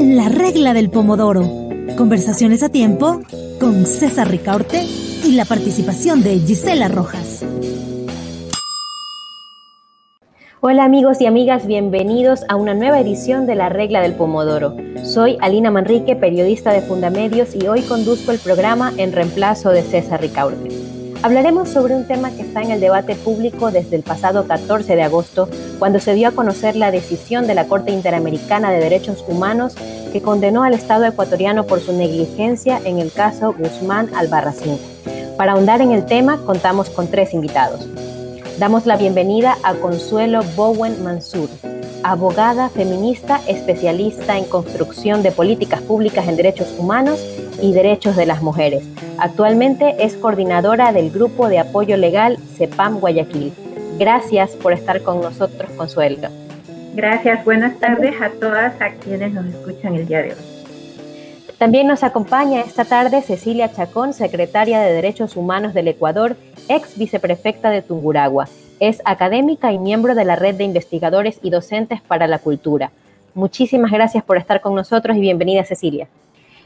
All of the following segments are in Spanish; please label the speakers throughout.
Speaker 1: La regla del pomodoro. Conversaciones a tiempo con César Ricaurte y la participación de Gisela Rojas.
Speaker 2: Hola amigos y amigas, bienvenidos a una nueva edición de La Regla del Pomodoro. Soy Alina Manrique, periodista de Fundamedios y hoy conduzco el programa en reemplazo de César Ricaurte. Hablaremos sobre un tema que está en el debate público desde el pasado 14 de agosto, cuando se dio a conocer la decisión de la Corte Interamericana de Derechos Humanos que condenó al Estado ecuatoriano por su negligencia en el caso Guzmán Albarracín. Para ahondar en el tema, contamos con tres invitados. Damos la bienvenida a Consuelo Bowen Mansur, abogada feminista especialista en construcción de políticas públicas en derechos humanos y derechos de las mujeres. Actualmente es coordinadora del Grupo de Apoyo Legal CEPAM Guayaquil. Gracias por estar con nosotros, Consuelo.
Speaker 3: Gracias, buenas tardes a todas a quienes nos escuchan el día de hoy.
Speaker 2: También nos acompaña esta tarde Cecilia Chacón, secretaria de Derechos Humanos del Ecuador, ex viceprefecta de Tunguragua. Es académica y miembro de la Red de Investigadores y Docentes para la Cultura. Muchísimas gracias por estar con nosotros y bienvenida Cecilia.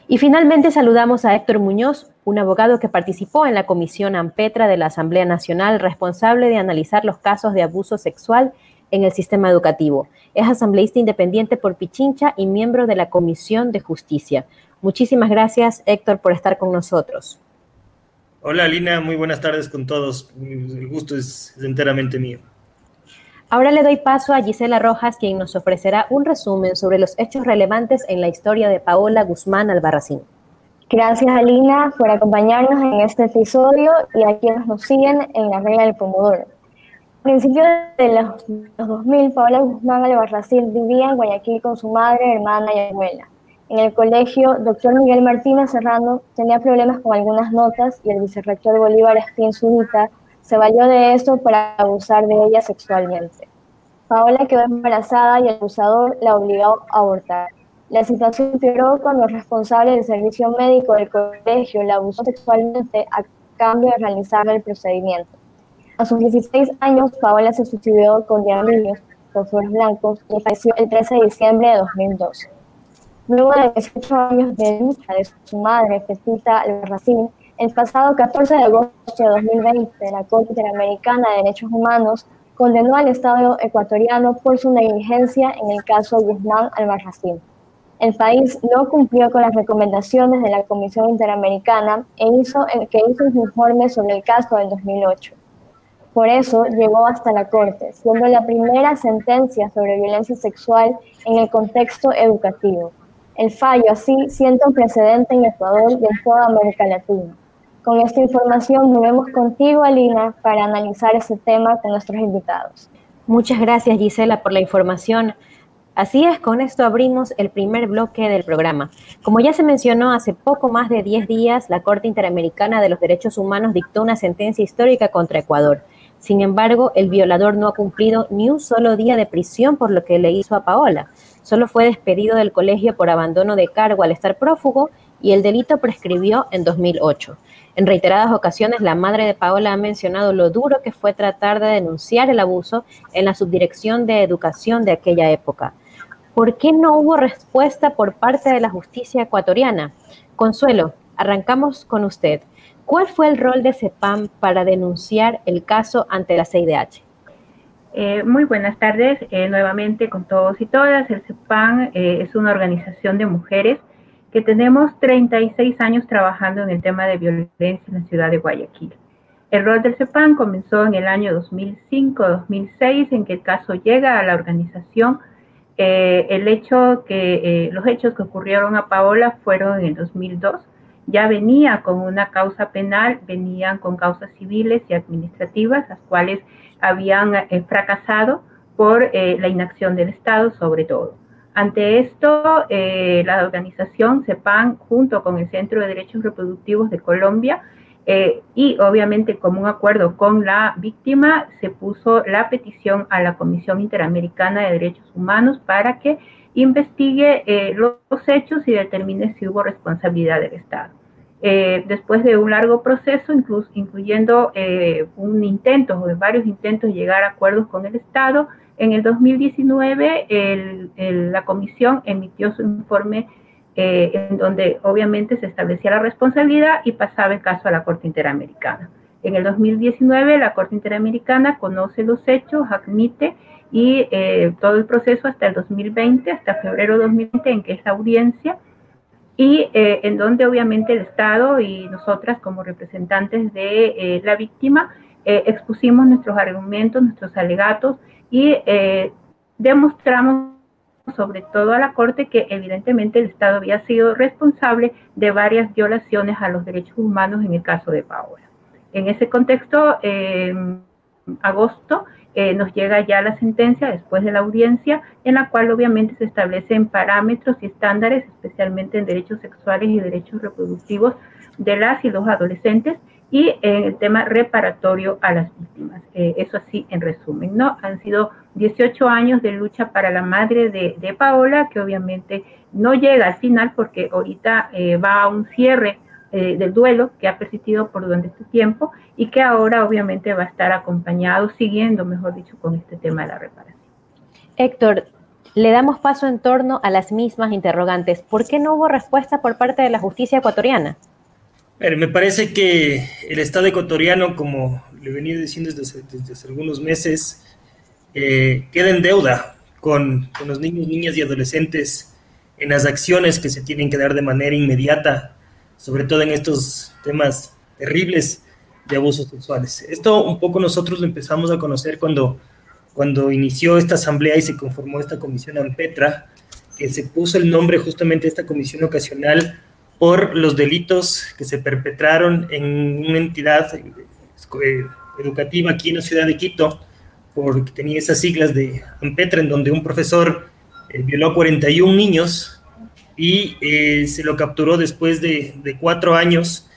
Speaker 2: Y finalmente saludamos a Héctor Muñoz, un abogado que participó en la Comisión AMPETRA de la Asamblea Nacional responsable de analizar los casos de abuso sexual en el sistema educativo. Es asambleísta independiente por Pichincha y miembro de la Comisión de Justicia. Muchísimas gracias, Héctor, por estar con nosotros.
Speaker 4: Hola, Lina, muy buenas tardes con todos. El gusto es, enteramente mío.
Speaker 2: Ahora le doy paso a Gisela Rojas, quien nos ofrecerá un resumen sobre los hechos relevantes en la historia de Paola Guzmán Albarracín.
Speaker 5: Gracias, Alina, por acompañarnos en este episodio y a quienes nos siguen en la regla del Pomodoro. A principios de los, los 2000, Paola Guzmán Albarracín vivía en Guayaquil con su madre, hermana y abuela en el colegio, doctor Miguel Martínez Serrano tenía problemas con algunas notas y el vicerrector Bolívar Espín Zunita se valió de esto para abusar de ella sexualmente. Paola quedó embarazada y el abusador la obligó a abortar. La situación empeoró cuando el responsable del servicio médico del colegio la abusó sexualmente a cambio de realizar el procedimiento. A sus 16 años, Paola se suicidó con diablios, con flores blancos, y falleció el 13 de diciembre de 2012. Luego de 18 años de lucha de su madre, Festita Albarracín, el pasado 14 de agosto de 2020, la Corte Interamericana de Derechos Humanos condenó al Estado ecuatoriano por su negligencia en el caso Guzmán Albarracín. El país no cumplió con las recomendaciones de la Comisión Interamericana e hizo, que hizo un informe sobre el caso del 2008. Por eso llegó hasta la Corte, siendo la primera sentencia sobre violencia sexual en el contexto educativo. El fallo así sienta un precedente en Ecuador y en toda América Latina. Con esta información volvemos contigo, Alina, para analizar ese tema con nuestros invitados.
Speaker 2: Muchas gracias, Gisela, por la información. Así es, con esto abrimos el primer bloque del programa. Como ya se mencionó, hace poco más de 10 días, la Corte Interamericana de los Derechos Humanos dictó una sentencia histórica contra Ecuador. Sin embargo, el violador no ha cumplido ni un solo día de prisión por lo que le hizo a Paola. Solo fue despedido del colegio por abandono de cargo al estar prófugo y el delito prescribió en 2008. En reiteradas ocasiones, la madre de Paola ha mencionado lo duro que fue tratar de denunciar el abuso en la subdirección de educación de aquella época. ¿Por qué no hubo respuesta por parte de la justicia ecuatoriana? Consuelo, arrancamos con usted. ¿Cuál fue el rol de CEPAM para denunciar el caso ante la CIDH?
Speaker 3: Eh, muy buenas tardes eh, nuevamente con todos y todas. El CEPAN eh, es una organización de mujeres que tenemos 36 años trabajando en el tema de violencia en la ciudad de Guayaquil. El rol del CEPAN comenzó en el año 2005-2006 en que el caso llega a la organización. el hecho que los hechos que ocurrieron a Paola fueron en el 2002 ya venía con una causa penal, venían con causas civiles y administrativas, las cuales habían eh, fracasado por eh, la inacción del Estado sobre todo. Ante esto, eh, la organización CEPAN, junto con el Centro de Derechos Reproductivos de Colombia, y obviamente como un acuerdo con la víctima, se puso la petición a la Comisión Interamericana de Derechos Humanos para que investigue los hechos y determine si hubo responsabilidad del Estado. Eh, después de un largo proceso, incluyendo eh, un intento o varios intentos de llegar a acuerdos con el Estado, En el 2019, la comisión emitió su informe eh, en donde obviamente se establecía la responsabilidad y pasaba el caso a la Corte Interamericana. En el 2019, la Corte Interamericana conoce los hechos, admite y eh, todo el proceso hasta el 2020, hasta febrero de 2020, en que es audiencia, y eh, en donde obviamente el Estado y nosotras como representantes de eh, la víctima expusimos nuestros argumentos, nuestros alegatos y demostramos sobre todo a la Corte que evidentemente el Estado había sido responsable de varias violaciones a los derechos humanos en el caso de Paola. En ese contexto, en agosto, eh, nos llega ya la sentencia después de la audiencia, en la cual obviamente se establecen parámetros y estándares, especialmente en derechos sexuales y derechos reproductivos de las y los adolescentes, y en el tema reparatorio a las víctimas. Eh, eso así en resumen, ¿no? Han sido 18 años de lucha para la madre de, Paola, que obviamente no llega al final porque ahorita eh, va a un cierre eh, del duelo que ha persistido por durante este tiempo y que ahora obviamente va a estar acompañado, siguiendo, mejor dicho, con este tema de la reparación.
Speaker 2: Héctor, le damos paso en torno a las mismas interrogantes. ¿Por qué no hubo respuesta por parte de la justicia ecuatoriana?
Speaker 4: me parece que el Estado ecuatoriano, como le he venido diciendo desde, hace algunos meses, eh, queda en deuda con, con, los niños, niñas y adolescentes en las acciones que se tienen que dar de manera inmediata sobre todo en estos temas terribles de abusos sexuales. Esto un poco nosotros lo empezamos a conocer cuando, cuando inició esta asamblea y se conformó esta comisión AMPETRA, que se puso el nombre justamente de esta comisión ocasional por los delitos que se perpetraron en una entidad eh, educativa aquí en la ciudad de Quito, porque tenía esas siglas de AMPETRA, en donde un profesor eh, violó a 41 niños y eh, se lo capturó después de, cuatro años,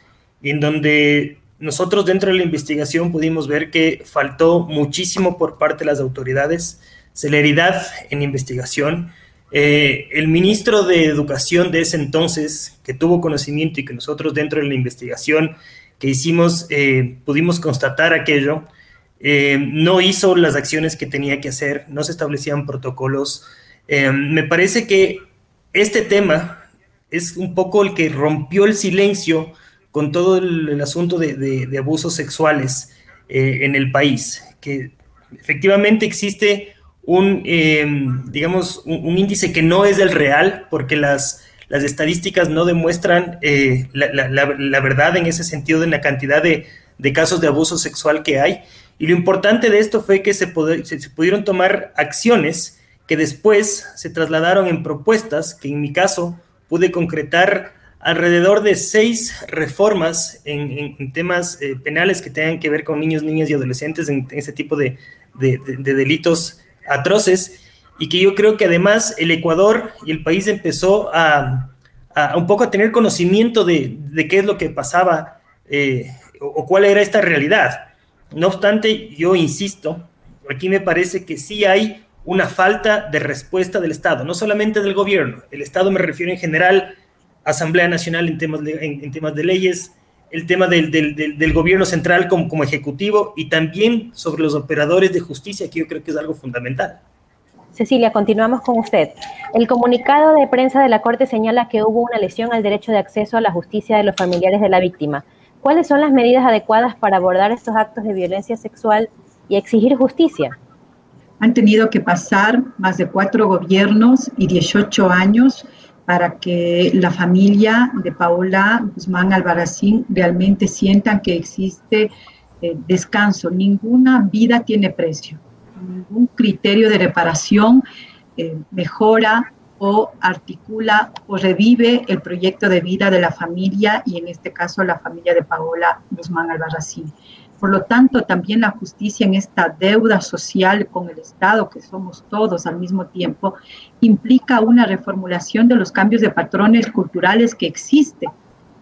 Speaker 4: en donde nosotros dentro de la investigación pudimos ver que faltó muchísimo por parte de las autoridades, celeridad en investigación. Eh, el ministro de Educación de ese entonces, que tuvo conocimiento y que nosotros dentro de la investigación que hicimos eh, pudimos constatar aquello, no hizo las acciones que tenía que hacer, no se establecían protocolos. me parece que este tema es un poco el que rompió el silencio con todo el, asunto de, abusos sexuales eh, en el país, que efectivamente existe un, em, digamos, un, índice que no es el real, porque las, las estadísticas no demuestran eh, la, verdad en ese sentido de la cantidad de, casos de abuso sexual que hay. Y lo importante de esto fue que se, se pudieron tomar acciones que después se trasladaron en propuestas que en mi caso pude concretar alrededor de seis reformas en, temas eh, penales que tengan que ver con niños, niñas y adolescentes en, ese tipo de, delitos atroces y que yo creo que además el Ecuador y el país empezó a, un poco a tener conocimiento de, qué es lo que pasaba eh, o cuál era esta realidad. No obstante, yo insisto, aquí me parece que sí hay una falta de respuesta del Estado, no solamente del gobierno. El Estado me refiero en general Asamblea Nacional en temas de, en, temas de leyes, el tema del, del, gobierno central como, como ejecutivo y también sobre los operadores de justicia, que yo creo que es algo fundamental.
Speaker 2: Cecilia, continuamos con usted. El comunicado de prensa de la Corte señala que hubo una lesión al derecho de acceso a la justicia de los familiares de la víctima. ¿Cuáles son las medidas adecuadas para abordar estos actos de violencia sexual y exigir justicia?
Speaker 6: Han tenido que pasar más de cuatro gobiernos y 18 años para que la familia de Paola Guzmán Albarracín realmente sientan que existe eh, descanso. Ninguna vida tiene precio. Ningún criterio de reparación eh, mejora o articula o revive el proyecto de vida de la familia y en este caso la familia de Paola Guzmán Albarracín. Por lo tanto, también la justicia en esta deuda social con el Estado, que somos todos al mismo tiempo, implica una reformulación de los cambios de patrones culturales que existen,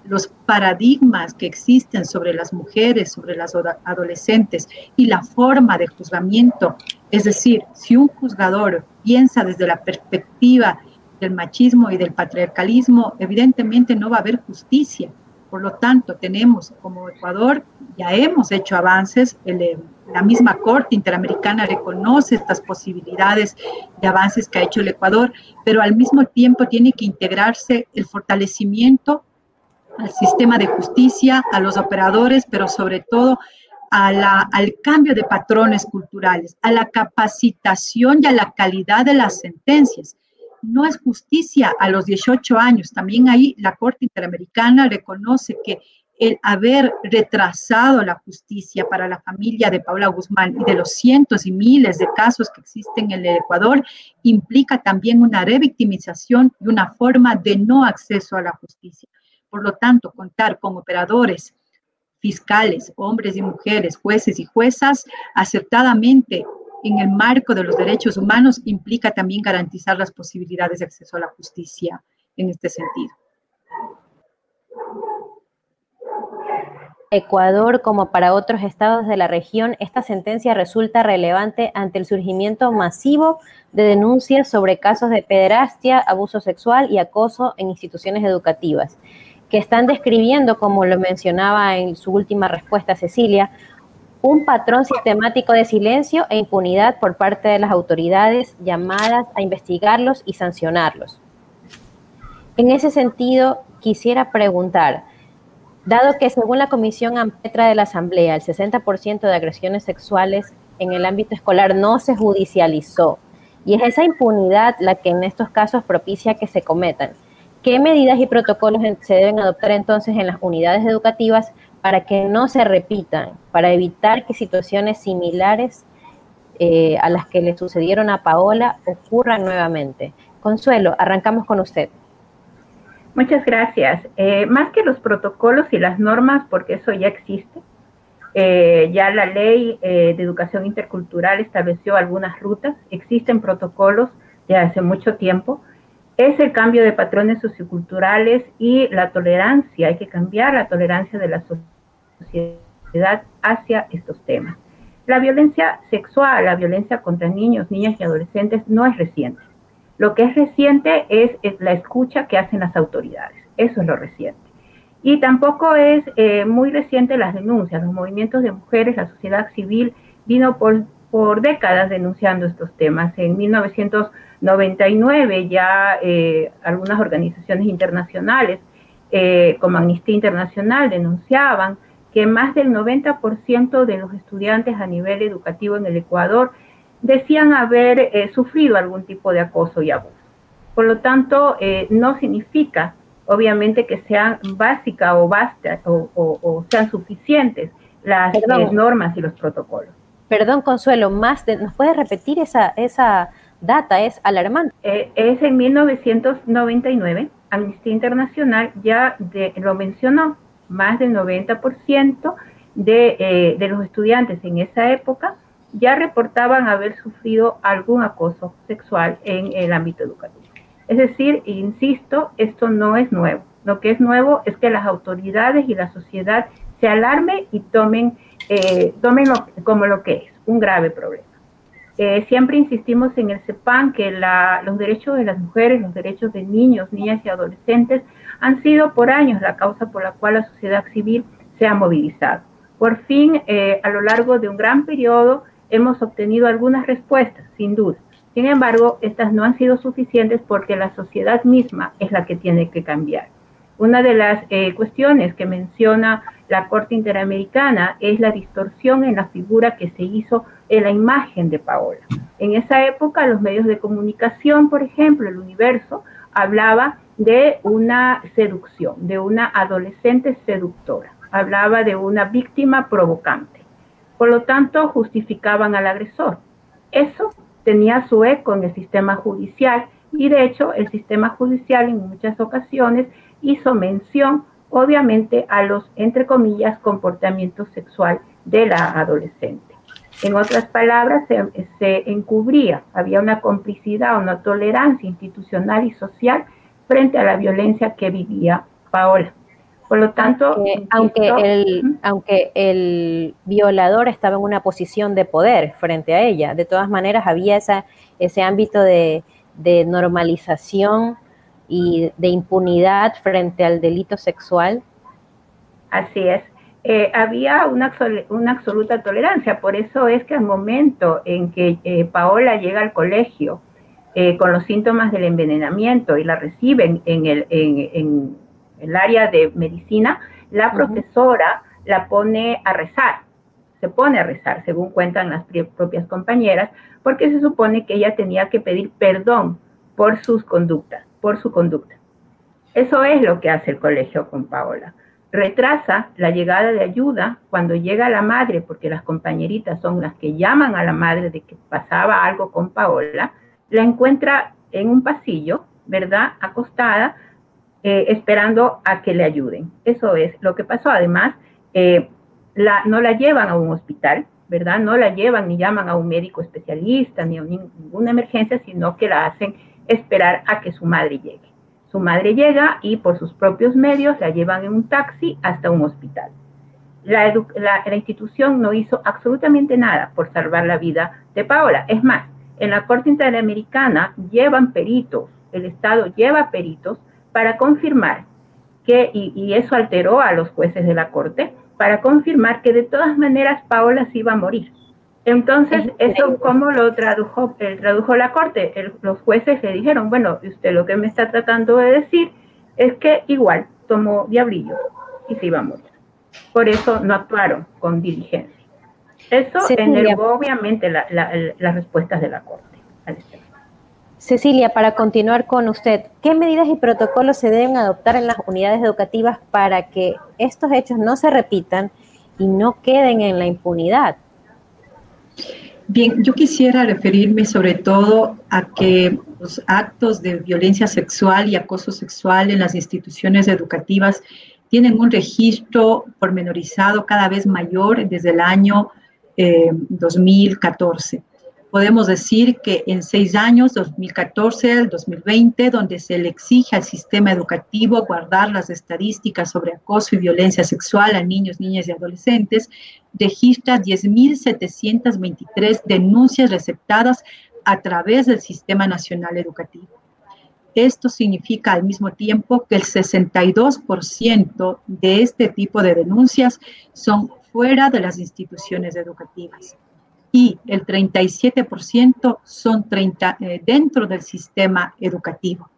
Speaker 6: los paradigmas que existen sobre las mujeres, sobre las adolescentes y la forma de juzgamiento. Es decir, si un juzgador piensa desde la perspectiva del machismo y del patriarcalismo, evidentemente no va a haber justicia por lo tanto, tenemos como Ecuador, ya hemos hecho avances, el, la misma Corte Interamericana reconoce estas posibilidades de avances que ha hecho el Ecuador, pero al mismo tiempo tiene que integrarse el fortalecimiento al sistema de justicia, a los operadores, pero sobre todo al cambio de patrones culturales, a la capacitación y a la calidad de las sentencias. No es justicia a los 18 años. También ahí la Corte Interamericana reconoce que el haber retrasado la justicia para la familia de Paula Guzmán y de los cientos y miles de casos que existen en el Ecuador implica también una revictimización y una forma de no acceso a la justicia. Por lo tanto, contar con operadores fiscales, hombres y mujeres, jueces y juezas, acertadamente en el marco de los derechos humanos implica también garantizar las posibilidades de acceso a la justicia en este sentido.
Speaker 2: Ecuador como para otros estados de la región, esta sentencia resulta relevante ante el surgimiento masivo de denuncias sobre casos de pederastia, abuso sexual y acoso en instituciones educativas, que están describiendo, como lo mencionaba en su última respuesta Cecilia, un patrón sistemático de silencio e impunidad por parte de las autoridades llamadas a investigarlos y sancionarlos. En ese sentido, quisiera preguntar, Dado que según la Comisión Ampetra de la Asamblea, el 60% de agresiones sexuales en el ámbito escolar no se judicializó, y es esa impunidad la que en estos casos propicia que se cometan. ¿Qué medidas y protocolos se deben adoptar entonces en las unidades educativas para que no se repitan, para evitar que situaciones similares eh, a las que le sucedieron a Paola ocurran nuevamente? Consuelo, arrancamos con usted.
Speaker 3: Muchas gracias. Eh, más que los protocolos y las normas, porque eso ya existe, eh, ya la ley de educación intercultural estableció algunas rutas, existen protocolos de hace mucho tiempo, es el cambio de patrones socioculturales y la tolerancia, hay que cambiar la tolerancia de la sociedad hacia estos temas. La violencia sexual, la violencia contra niños, niñas y adolescentes no es reciente lo que es reciente es, la escucha que hacen las autoridades. Eso es lo reciente. Y tampoco es eh, muy reciente las denuncias. Los movimientos de mujeres, la sociedad civil vino por, por décadas denunciando estos temas. En 1999 ya eh, algunas organizaciones internacionales eh, como Amnistía Internacional denunciaban que más del 90% de los estudiantes a nivel educativo en el Ecuador decían haber eh, sufrido algún tipo de acoso y abuso. Por lo tanto, eh, no significa, obviamente, que sean básicas o, basta, o, sean suficientes las eh, normas y los protocolos.
Speaker 2: Perdón, Consuelo, más ¿nos puedes repetir esa, esa data? Es alarmante.
Speaker 3: es en 1999, Amnistía Internacional ya lo mencionó, más del 90% de, de los estudiantes en esa época ya reportaban haber sufrido algún acoso sexual en el ámbito educativo. Es decir, insisto, esto no es nuevo. Lo que es nuevo es que las autoridades y la sociedad se alarmen y tomen, eh, como lo que es, un grave problema. Eh, siempre insistimos en el CEPAN que los derechos de las mujeres, los derechos de niños, niñas y adolescentes han sido por años la causa por la cual la sociedad civil se ha movilizado. Por fin, eh, a lo largo de un gran periodo, hemos obtenido algunas respuestas, sin duda. Sin embargo, estas no han sido suficientes porque la sociedad misma es la que tiene que cambiar. Una de las eh, cuestiones que menciona la Corte Interamericana es la distorsión en la figura que se hizo en la imagen de Paola. En esa época, los medios de comunicación, por ejemplo, el universo, hablaba de una seducción, de una adolescente seductora, hablaba de una víctima provocante. Por lo tanto, justificaban al agresor. Eso tenía su eco en el sistema judicial y de hecho el sistema judicial en muchas ocasiones hizo mención obviamente a los, entre comillas, comportamientos sexual de la adolescente. En otras palabras, se, se, encubría, había una complicidad, una tolerancia institucional y social frente a la violencia que vivía Paola. Por lo tanto,
Speaker 2: aunque, el, aunque el violador estaba en una posición de poder frente a ella, de todas maneras había esa, ese ámbito de, normalización y de impunidad frente al delito sexual.
Speaker 3: Así es. Eh, había una, una, absoluta tolerancia. Por eso es que al momento en que eh, Paola llega al colegio eh, con los síntomas del envenenamiento y la reciben en el, en, el área de medicina, la profesora la pone a rezar, se pone a rezar, según cuentan las propias compañeras, porque se supone que ella tenía que pedir perdón por sus conductas, por su conducta. Eso es lo que hace el colegio con Paola retrasa la llegada de ayuda cuando llega la madre, porque las compañeritas son las que llaman a la madre de que pasaba algo con Paola, la encuentra en un pasillo, ¿verdad? Acostada, eh, esperando a que le ayuden. Eso es lo que pasó. Además, eh, no la llevan a un hospital, ¿verdad? No la llevan ni llaman a un médico especialista ni a ninguna emergencia, sino que la hacen esperar a que su madre llegue. Su madre llega y por sus propios medios la llevan en un taxi hasta un hospital. La, institución no hizo absolutamente nada por salvar la vida de Paola. Es más, en la Corte Interamericana llevan peritos, el Estado lleva peritos para confirmar que, y, y, eso alteró a los jueces de la Corte, para confirmar que de todas maneras Paola se iba a morir. Entonces, eso cómo lo tradujo, el tradujo la corte. los jueces le dijeron, bueno, usted lo que me está tratando de decir es que igual tomó diablillo y se iba a morir. Por eso no actuaron con diligencia. Eso enervó obviamente las respuestas de la corte.
Speaker 2: Cecilia, para continuar con usted, ¿qué medidas y protocolos se deben adoptar en las unidades educativas para que estos hechos no se repitan y no queden en la impunidad?
Speaker 6: Bien, yo quisiera referirme sobre todo a que los actos de violencia sexual y acoso sexual en las instituciones educativas tienen un registro pormenorizado cada vez mayor desde el año 2014. Podemos decir que en seis años, 2014 al 2020, donde se le exige al sistema educativo guardar las estadísticas sobre acoso y violencia sexual a niños, niñas y adolescentes, registra 10.723 denuncias receptadas a través del Sistema Nacional Educativo. Esto significa al mismo tiempo que el 62% de este tipo de denuncias son fuera de las instituciones educativas y el 37% son 30, eh, dentro del sistema educativo.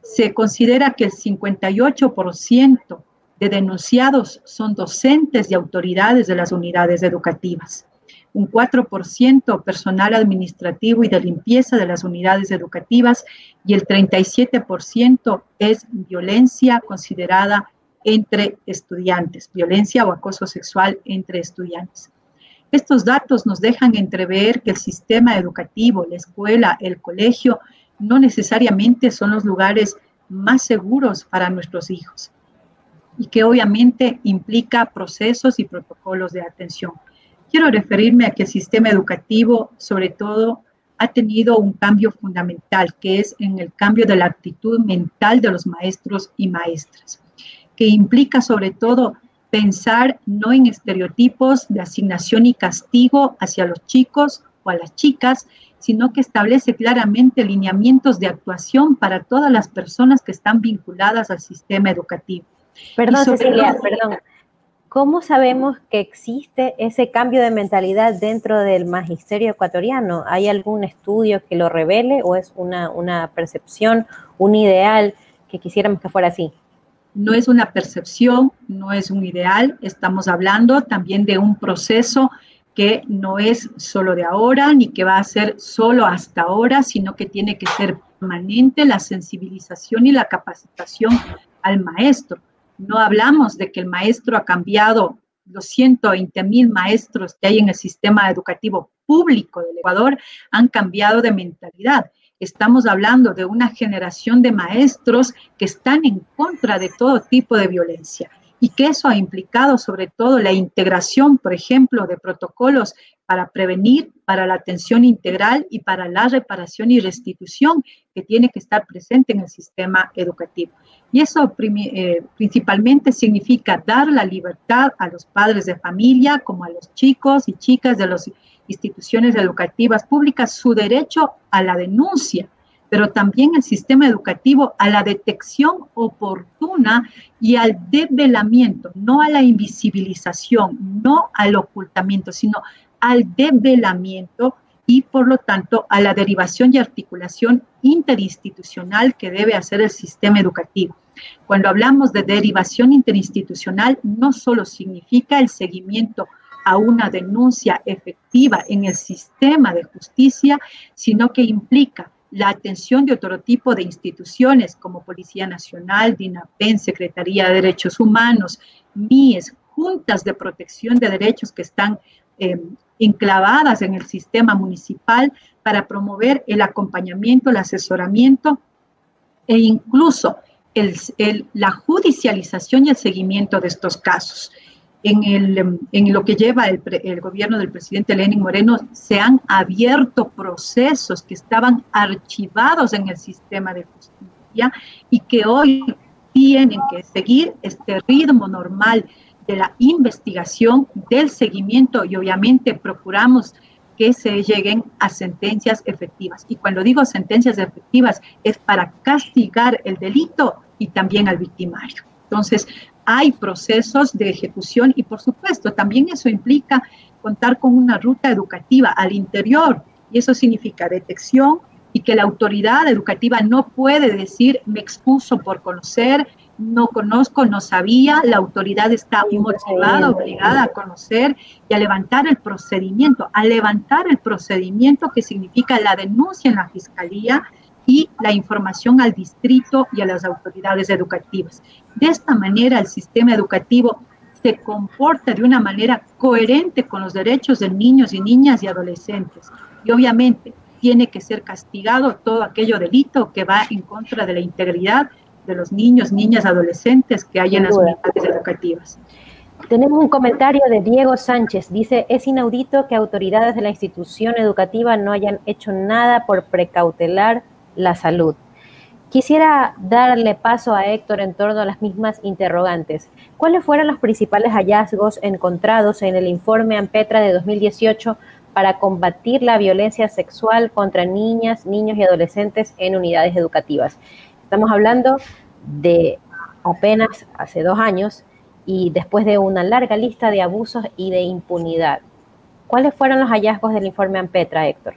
Speaker 6: Se considera que el 58% de denunciados son docentes y autoridades de las unidades educativas. Un 4% personal administrativo y de limpieza de las unidades educativas y el 37% es violencia considerada entre estudiantes, violencia o acoso sexual entre estudiantes. Estos datos nos dejan entrever que el sistema educativo, la escuela, el colegio, no necesariamente son los lugares más seguros para nuestros hijos y que obviamente implica procesos y protocolos de atención. Quiero referirme a que el sistema educativo, sobre todo, ha tenido un cambio fundamental, que es en el cambio de la actitud mental de los maestros y maestras, que implica sobre todo pensar no en estereotipos de asignación y castigo hacia los chicos o a las chicas, sino que establece claramente lineamientos de actuación para todas las personas que están vinculadas al sistema educativo.
Speaker 2: Perdón, Cecilia, perdón. ¿Cómo sabemos que existe ese cambio de mentalidad dentro del magisterio ecuatoriano? ¿Hay algún estudio que lo revele o es una, una percepción, un ideal que quisiéramos que fuera así?
Speaker 6: No es una percepción, no es un ideal, estamos hablando también de un proceso que no es solo de ahora ni que va a ser solo hasta ahora, sino que tiene que ser permanente la sensibilización y la capacitación al maestro. No hablamos de que el maestro ha cambiado los 120 mil maestros que hay en el sistema educativo público del Ecuador, han cambiado de mentalidad Estamos hablando de una generación de maestros que están en contra de todo tipo de violencia y que eso ha implicado sobre todo la integración, por ejemplo, de protocolos para prevenir, para la atención integral y para la reparación y restitución que tiene que estar presente en el sistema educativo. Y eso eh, principalmente significa dar la libertad a los padres de familia, como a los chicos y chicas de las instituciones educativas públicas, su derecho a la denuncia pero también el sistema educativo a la detección oportuna y al develamiento, no a la invisibilización, no al ocultamiento, sino al develamiento y por lo tanto a la derivación y articulación interinstitucional que debe hacer el sistema educativo. Cuando hablamos de derivación interinstitucional, no solo significa el seguimiento a una denuncia efectiva en el sistema de justicia, sino que implica la atención de otro tipo de instituciones como Policía Nacional, DINAPEN, Secretaría de Derechos Humanos, MIES, juntas de protección de derechos que están eh, enclavadas en el sistema municipal para promover el acompañamiento, el asesoramiento e incluso la judicialización y el seguimiento de estos casos. En, el, en lo que lleva el, el, gobierno del presidente Lenin Moreno, se han abierto procesos que estaban archivados en el sistema de justicia y que hoy tienen que seguir este ritmo normal de la investigación, del seguimiento y obviamente procuramos que se lleguen a sentencias efectivas. Y cuando digo sentencias efectivas es para castigar el delito y también al victimario. Entonces, hay procesos de ejecución y por supuesto también eso implica contar con una ruta educativa al interior y eso significa detección y que la autoridad educativa no puede decir me expuso por conocer, no conozco, no sabía, la autoridad está motivada, obligada a conocer y a levantar el procedimiento, a levantar el procedimiento que significa la denuncia en la fiscalía y la información al distrito y a las autoridades educativas. De esta manera, el sistema educativo se comporta de una manera coherente con los derechos de niños y niñas y adolescentes. Y obviamente tiene que ser castigado todo aquello delito que va en contra de la integridad de los niños, niñas, adolescentes que hay en las unidades educativas.
Speaker 2: Tenemos un comentario de Diego Sánchez. Dice, es inaudito que autoridades de la institución educativa no hayan hecho nada por precautelar la salud. Quisiera darle paso a Héctor en torno a las mismas interrogantes. ¿Cuáles fueron los principales hallazgos encontrados en el informe AMPETRA de 2018 para combatir la violencia sexual contra niñas, niños y adolescentes en unidades educativas? Estamos hablando de apenas hace dos años y después de una larga lista de abusos y de impunidad. ¿Cuáles fueron los hallazgos del informe AMPETRA, Héctor?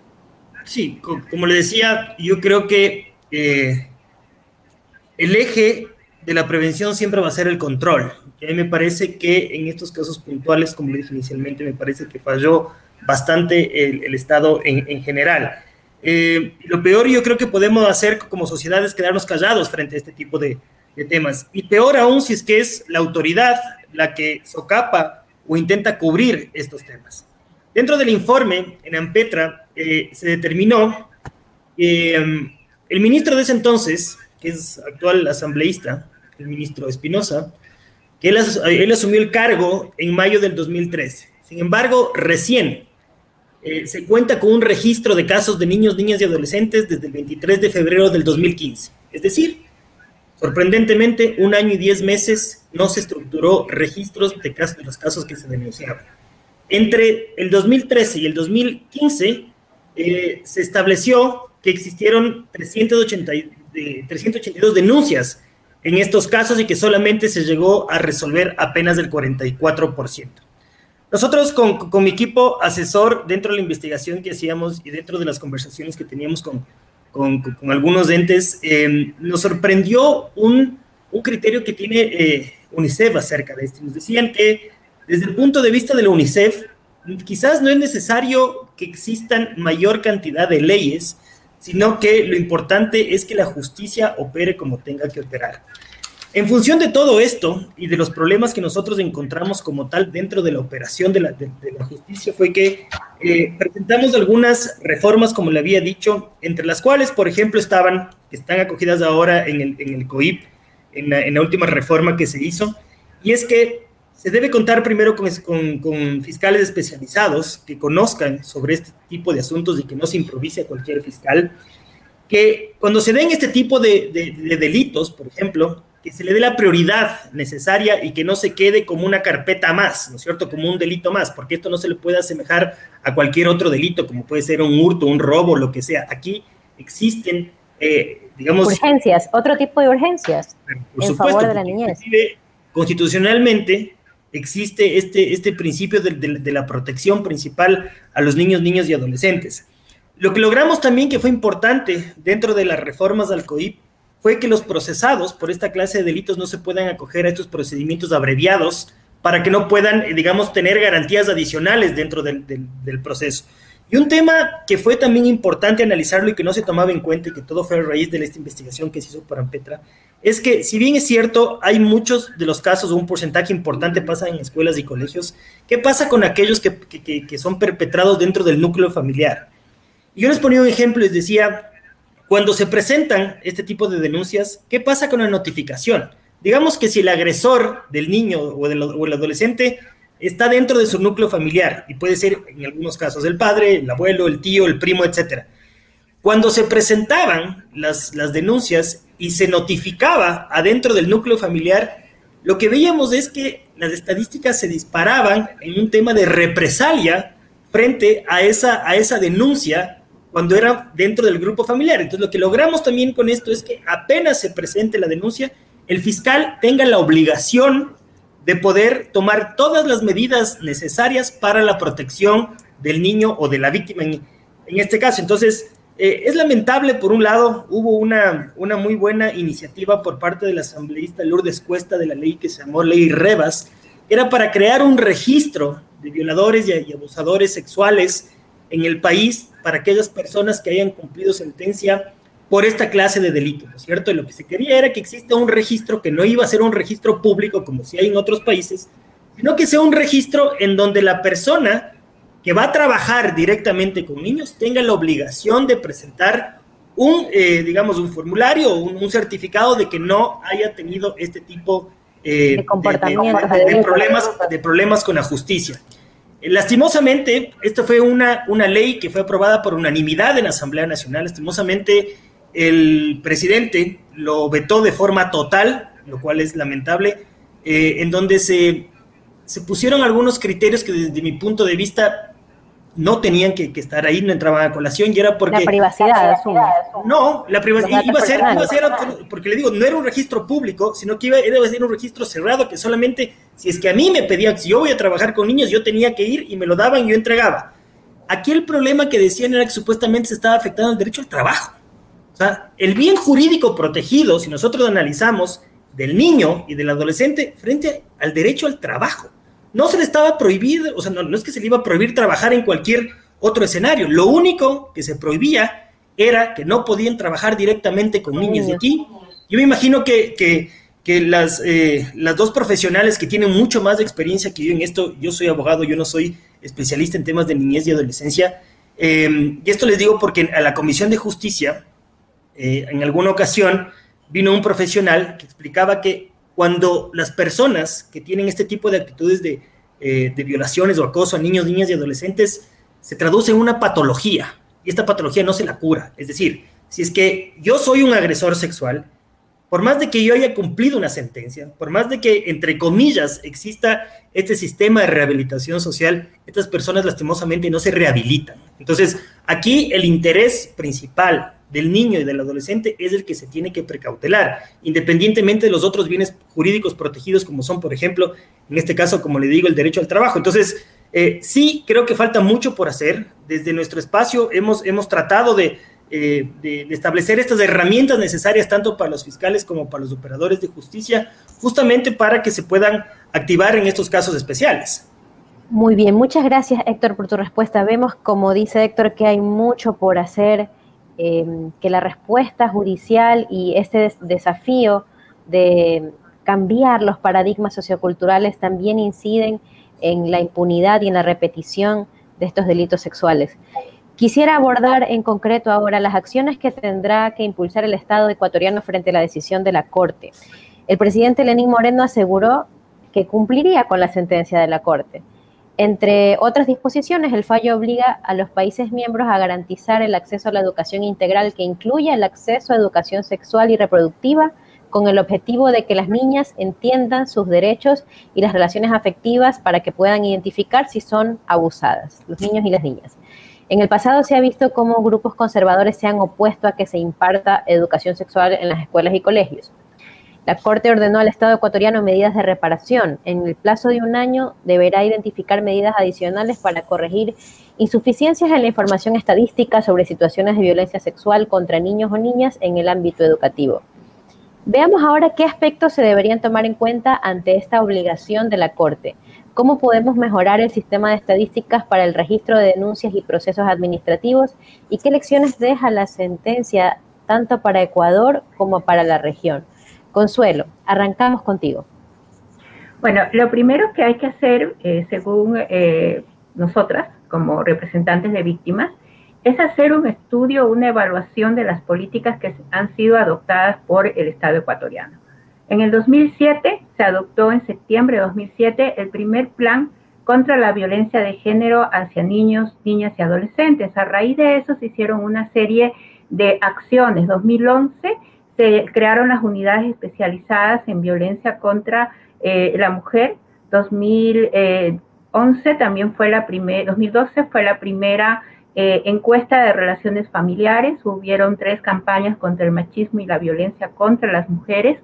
Speaker 4: Sí, como le decía, yo creo que eh, el eje de la prevención siempre va a ser el control. A mí me parece que en estos casos puntuales, como dije inicialmente, me parece que falló bastante el, Estado en general. Eh, lo peor yo creo que podemos hacer como sociedad es quedarnos callados frente a este tipo de, temas. Y peor aún si es que es la autoridad la que socapa o intenta cubrir estos temas. Dentro del informe, en Ampetra, eh, se determinó que um, el ministro de ese entonces, que es actual asambleísta, el ministro Espinosa, que él, asumió el cargo en mayo del 2013. Sin embargo, recién, eh, se cuenta con un registro de casos de niños, niñas y adolescentes desde el 23 de febrero del 2015. Es decir, sorprendentemente, un año y diez meses no se estructuró registros de los casos que se denunciaban. Entre el 2013 y el 2015 eh, se estableció que existieron 380, 382 denuncias en estos casos y que solamente se llegó a resolver apenas el 44%. Nosotros con, mi equipo asesor dentro de la investigación que hacíamos y dentro de las conversaciones que teníamos con, algunos entes, em, nos sorprendió un, criterio que tiene eh, UNICEF acerca de esto. Nos decían que desde el punto de vista de la UNICEF, quizás no es necesario que existan mayor cantidad de leyes, sino que lo importante es que la justicia opere como tenga que operar. En función de todo esto y de los problemas que nosotros encontramos como tal dentro de la operación de la, justicia fue que eh, presentamos algunas reformas, como le había dicho, entre las cuales, por ejemplo, estaban, están acogidas ahora en el, en el COIP, en la, última reforma que se hizo, y es que se debe contar primero con, con, fiscales especializados que conozcan sobre este tipo de asuntos y que no se improvise a cualquier fiscal, que cuando se den este tipo de, de delitos, por ejemplo, que se le dé la prioridad necesaria y que no se quede como una carpeta más, ¿no es cierto? Como un delito más, porque esto no se le puede asemejar a cualquier otro delito, como puede ser un hurto, un robo, lo que sea. Aquí existen
Speaker 2: eh, digamos... Urgencias, otro tipo de urgencias
Speaker 4: en favor de la niñez. Constitucionalmente existe este, este principio de, la protección principal a los niños, niños y adolescentes. Lo que logramos también que fue importante dentro de las reformas al COIP fue que los procesados por esta clase de delitos no se puedan acoger a estos procedimientos abreviados para que no puedan, eh, digamos, tener garantías adicionales dentro del, proceso. Y un tema que fue también importante analizarlo y que no se tomaba en cuenta y que todo fue a raíz de esta investigación que se hizo por Ampetra, es que si bien es cierto, hay muchos de los casos, un porcentaje importante pasa en escuelas y colegios, ¿qué pasa con aquellos que, que, que son perpetrados dentro del núcleo familiar? Y yo les ponía un ejemplo, les decía, cuando se presentan este tipo de denuncias, ¿qué pasa con la notificación? Digamos que si el agresor del niño o, del, el adolescente está dentro de su núcleo familiar, y puede ser en algunos casos el padre, el abuelo, el tío, el primo, etc. Cuando se presentaban las, las denuncias y se notificaba adentro del núcleo familiar, lo que veíamos es que las estadísticas se disparaban en un tema de represalia frente a esa, a esa denuncia cuando era dentro del grupo familiar. Entonces, lo que logramos también con esto es que apenas se presente la denuncia, el fiscal tenga la obligación de poder tomar todas las medidas necesarias para la protección del niño o de la víctima en, este caso. Entonces, eh, es lamentable, por un lado, hubo una, una muy buena iniciativa por parte del asambleísta Lourdes Cuesta de la ley que se llamó Ley Rebas, era para crear un registro de violadores y abusadores sexuales en el país para aquellas personas que hayan cumplido sentencia por esta clase de delitos, ¿no es cierto? Y lo que se quería era que exista un registro que no iba a ser un registro público como si hay en otros países, sino que sea un registro en donde la persona que va a trabajar directamente con niños tenga la obligación de presentar un, eh, digamos, un formulario o un, certificado de que no haya tenido este tipo
Speaker 2: eh, de, comportamientos,
Speaker 4: de, problemas, de problemas con la justicia. Lastimosamente, esta fue una, una ley que fue aprobada por unanimidad en la Asamblea Nacional. Lastimosamente, el presidente lo vetó de forma total, lo cual es lamentable, eh, en donde se, se pusieron algunos criterios que desde mi punto de vista no tenían que, estar ahí, no entraban a colación y era porque...
Speaker 2: La privacidad,
Speaker 4: No, la privacidad iba a, ser, iba a ser, porque le digo, no era un registro público, sino que iba, a ser un registro cerrado que solamente, si es que a mí me pedían, si yo voy a trabajar con niños, yo tenía que ir y me lo daban y yo entregaba. Aquí el problema que decían era que supuestamente se estaba afectando el derecho al trabajo. O sea, el bien jurídico protegido, si nosotros analizamos, del niño y del adolescente frente al derecho al trabajo no se le estaba prohibido, o sea, no, es que se le iba a prohibir trabajar en cualquier otro escenario. Lo único que se prohibía era que no podían trabajar directamente con niños de aquí. Yo me imagino que, las, eh, las dos profesionales que tienen mucho más experiencia que yo en esto, yo soy abogado, yo no soy especialista en temas de niñez y adolescencia, eh, y esto les digo porque a la Comisión de Justicia, eh, en alguna ocasión, vino un profesional que explicaba que cuando las personas que tienen este tipo de actitudes de, eh, de, violaciones o acoso a niños, niñas y adolescentes se traduce en una patología y esta patología no se la cura. Es decir, si es que yo soy un agresor sexual, por más de que yo haya cumplido una sentencia, por más de que, entre comillas, exista este sistema de rehabilitación social, estas personas lastimosamente no se rehabilitan. Entonces, aquí el interés principal del niño y del adolescente es el que se tiene que precautelar, independientemente de los otros bienes jurídicos protegidos, como son, por ejemplo, en este caso, como le digo, el derecho al trabajo. Entonces, eh, sí, creo que falta mucho por hacer. Desde nuestro espacio hemos, hemos tratado de, eh, de, establecer estas herramientas necesarias tanto para los fiscales como para los operadores de justicia, justamente para que se puedan activar en estos casos especiales.
Speaker 2: Muy bien, muchas gracias Héctor por tu respuesta. Vemos, como dice Héctor, que hay mucho por hacer Em, que la respuesta judicial y este desafío de cambiar los paradigmas socioculturales también inciden en la impunidad y en la repetición de estos delitos sexuales. Quisiera abordar en concreto ahora las acciones que tendrá que impulsar el Estado ecuatoriano frente a la decisión de la Corte. El presidente Lenín Moreno aseguró que cumpliría con la sentencia de la Corte. Entre otras disposiciones, el fallo obliga a los países miembros a garantizar el acceso a la educación integral que incluya el acceso a educación sexual y reproductiva con el objetivo de que las niñas entiendan sus derechos y las relaciones afectivas para que puedan identificar si son abusadas, los niños y las niñas. En el pasado se ha visto cómo grupos conservadores se han opuesto a que se imparta educación sexual en las escuelas y colegios. La Corte ordenó al Estado ecuatoriano medidas de reparación. En el plazo de un año deberá identificar medidas adicionales para corregir insuficiencias en la información estadística sobre situaciones de violencia sexual contra niños o niñas en el ámbito educativo. Veamos ahora qué aspectos se deberían tomar en cuenta ante esta obligación de la Corte. ¿Cómo podemos mejorar el sistema de estadísticas para el registro de denuncias y procesos administrativos? ¿Y qué lecciones deja la sentencia tanto para Ecuador como para la región? Consuelo, arrancamos contigo.
Speaker 3: Bueno, lo primero que hay que hacer, eh, según eh, nosotras, como representantes de víctimas, es hacer un estudio, una evaluación de las políticas que han sido adoptadas por el Estado ecuatoriano. En el 2007 se adoptó en septiembre de 2007 el primer plan contra la violencia de género hacia niños, niñas y adolescentes. A raíz de eso se hicieron una serie de acciones. 2011 se crearon las unidades especializadas en violencia contra eh, la mujer. 2011 también fue la primera, 2012 fue la primera eh, encuesta de relaciones familiares. Hubieron tres campañas contra el machismo y la violencia contra las mujeres.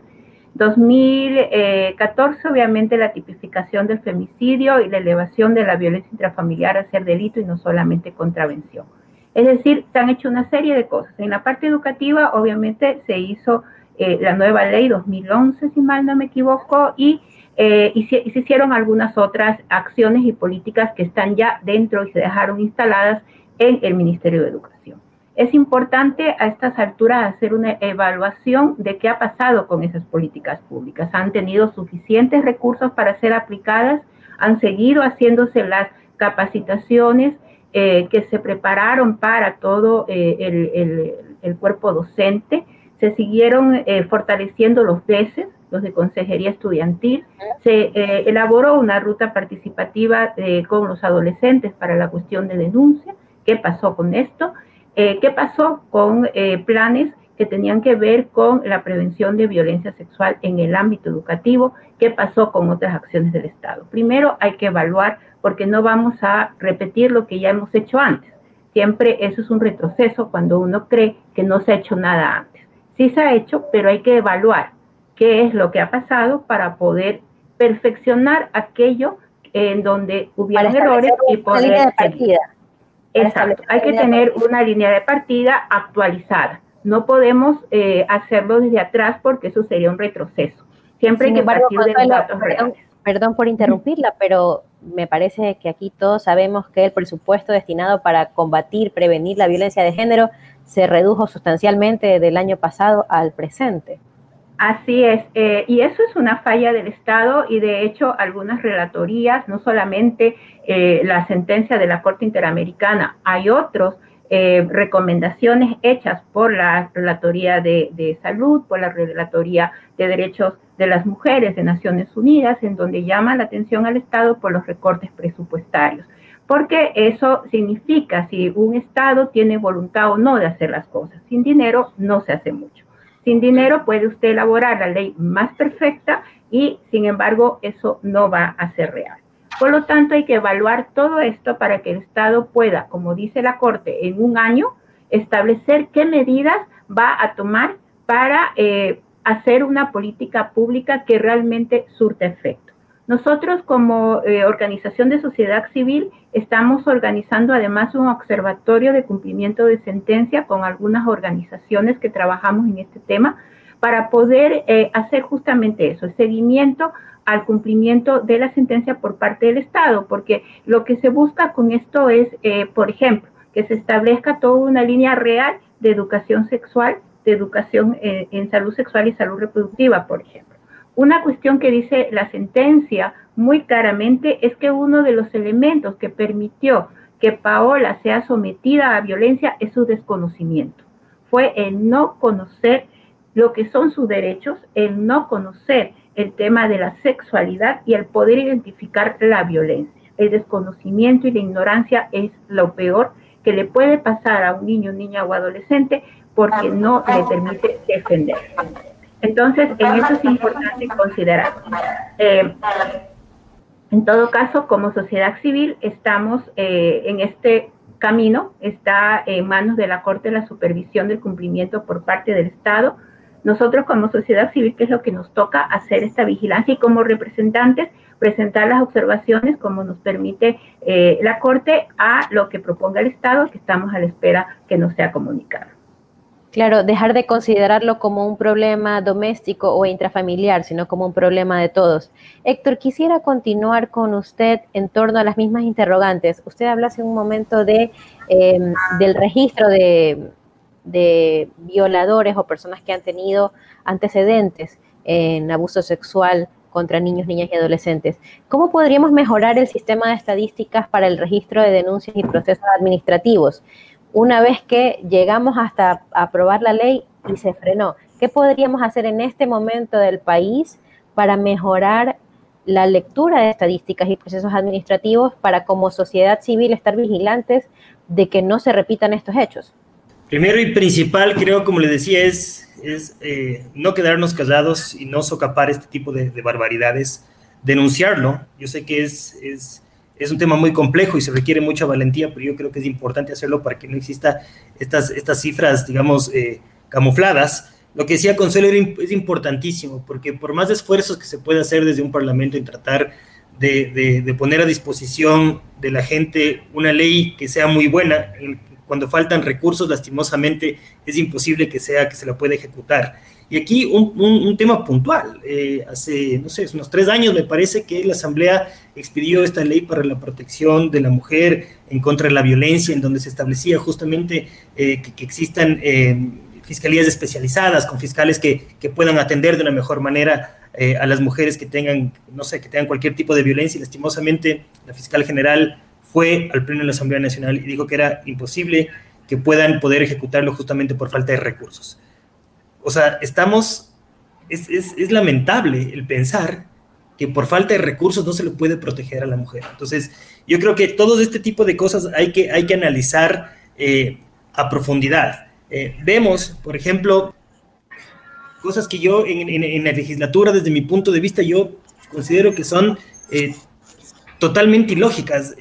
Speaker 3: 2014, obviamente, la tipificación del femicidio y la elevación de la violencia intrafamiliar a ser delito y no solamente contravención. Es decir, se han hecho una serie de cosas. En la parte educativa, obviamente, se hizo eh, la nueva ley 2011, si mal no me equivoco, eh, y, se, hicieron algunas otras acciones y políticas que están ya dentro y se dejaron instaladas en el Ministerio de Educación. Es importante a estas alturas hacer una evaluación de qué ha pasado con esas políticas públicas. ¿Han tenido suficientes recursos para ser aplicadas? ¿Han seguido haciéndose las capacitaciones? Eh, que se prepararon para todo eh, el, cuerpo docente, se siguieron eh, fortaleciendo los DESES, los de consejería estudiantil, se elaboró una ruta participativa con los adolescentes para la cuestión de denuncia, qué pasó con esto, qué pasó con planes que tenían que ver con la prevención de violencia sexual en el ámbito educativo, qué pasó con otras acciones del Estado. Primero hay que evaluar porque no vamos a repetir lo que ya hemos hecho antes. Siempre eso es un retroceso cuando uno cree que no se ha hecho nada antes. Sí se ha hecho, pero hay que evaluar qué es lo que ha pasado para poder perfeccionar aquello en donde hubiera errores y poder línea de partida. Exacto, hay que tener una línea de partida actualizada. No podemos eh, hacerlo desde atrás porque eso sería un retroceso. Siempre hay que partir de los datos reales.
Speaker 2: Perdón por interrumpirla, pero me parece que aquí todos sabemos que el presupuesto destinado para combatir, prevenir la violencia de género se redujo sustancialmente del año pasado al presente.
Speaker 3: Así es, eh, y eso es una falla del Estado y de hecho algunas relatorías, no solamente eh, la sentencia de la Corte Interamericana, hay otros eh, recomendaciones hechas por la Relatoría de, Salud, por la Relatoría de Derechos de las Mujeres de Naciones Unidas, en donde llama la atención al Estado por los recortes presupuestarios. Porque eso significa si un Estado tiene voluntad o no de hacer las cosas. Sin dinero no se hace mucho. Sin dinero puede usted elaborar la ley más perfecta y, sin embargo, eso no va a ser real. Por lo tanto, hay que evaluar todo esto para que el Estado pueda, como dice la Corte, en un año establecer qué medidas va a tomar para eh, hacer una política pública que realmente surte efecto. Nosotros como eh, organización de sociedad civil estamos organizando además un observatorio de cumplimiento de sentencia con algunas organizaciones que trabajamos en este tema para poder eh, hacer justamente eso, el seguimiento al cumplimiento de la sentencia por parte del Estado, porque lo que se busca con esto es, eh, por ejemplo, que se establezca toda una línea real de educación sexual, de educación en salud sexual y salud reproductiva, por ejemplo. Una cuestión que dice la sentencia muy claramente es que uno de los elementos que permitió que Paola sea sometida a violencia es su desconocimiento. Fue el no conocer lo que son sus derechos, el no conocer el tema de la sexualidad y el poder identificar la violencia. El desconocimiento y la ignorancia es lo peor que le puede pasar a un niño, niña o adolescente porque no le permite defender. Entonces, en eso es importante considerar. Eh, en todo caso, como sociedad civil, estamos eh, en este camino, está en manos de la Corte la supervisión del cumplimiento por parte del Estado. Nosotros como sociedad civil, ¿qué es lo que nos toca hacer esta vigilancia y como representantes presentar las observaciones como nos permite eh, la Corte a lo que proponga el Estado, que estamos a la espera que nos sea comunicado.
Speaker 2: Claro, dejar de considerarlo como un problema doméstico o intrafamiliar, sino como un problema de todos. Héctor, quisiera continuar con usted en torno a las mismas interrogantes. Usted habló hace un momento de, em, del registro de, de violadores o personas que han tenido antecedentes en abuso sexual contra niños, niñas y adolescentes. ¿Cómo podríamos mejorar el sistema de estadísticas para el registro de denuncias y procesos administrativos? Una vez que llegamos hasta aprobar la ley y se frenó, ¿qué podríamos hacer en este momento del país para mejorar la lectura de estadísticas y procesos administrativos para como sociedad civil estar vigilantes de que no se repitan estos hechos?
Speaker 4: Primero y principal, creo, como le decía, es, eh, no quedarnos callados y no socapar este tipo de, barbaridades, denunciarlo. Yo sé que es, un tema muy complejo y se requiere mucha valentía, pero yo creo que es importante hacerlo para que no exista estas, cifras, digamos, eh, camufladas. Lo que decía Consuelo es importantísimo, porque por más esfuerzos que se pueda hacer desde un parlamento en tratar de, poner a disposición de la gente una ley que sea muy buena, cuando faltan recursos, lastimosamente, es imposible que sea que se la pueda ejecutar. Y aquí un, tema puntual. Eh, hace, no sé, unos tres años me parece que la Asamblea expidió esta ley para la protección de la mujer en contra de la violencia, en donde se establecía justamente eh, que, existan eh, fiscalías especializadas con fiscales que, que, puedan atender de una mejor manera a las mujeres que tengan, no sé, que tengan cualquier tipo de violencia. Y lastimosamente, la fiscal general fue al Pleno de la Asamblea Nacional y dijo que era imposible que puedan poder ejecutarlo justamente por falta de recursos. O sea, estamos, es, es, lamentable el pensar que por falta de recursos no se le puede proteger a la mujer. Entonces, yo creo que todo este tipo de cosas hay que, hay que analizar eh, a profundidad. Eh, vemos, por ejemplo, cosas que yo en, en, la legislatura, desde mi punto de vista, yo considero que son eh, totalmente ilógicas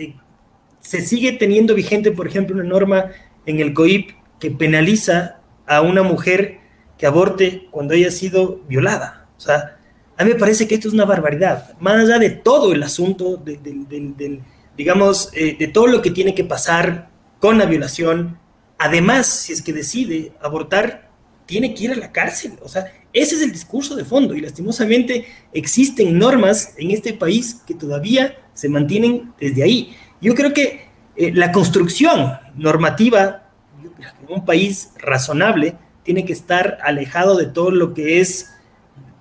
Speaker 4: se sigue teniendo vigente, por ejemplo, una norma en el COIP que penaliza a una mujer que aborte cuando haya sido violada. O sea, a mí me parece que esto es una barbaridad. Más allá de todo el asunto, del, digamos, eh, de todo lo que tiene que pasar con la violación, además, si es que decide abortar, tiene que ir a la cárcel. O sea, ese es el discurso de fondo y lastimosamente existen normas en este país que todavía se mantienen desde ahí. Yo creo que eh, la construcción normativa en un país razonable tiene que estar alejado de todo lo que es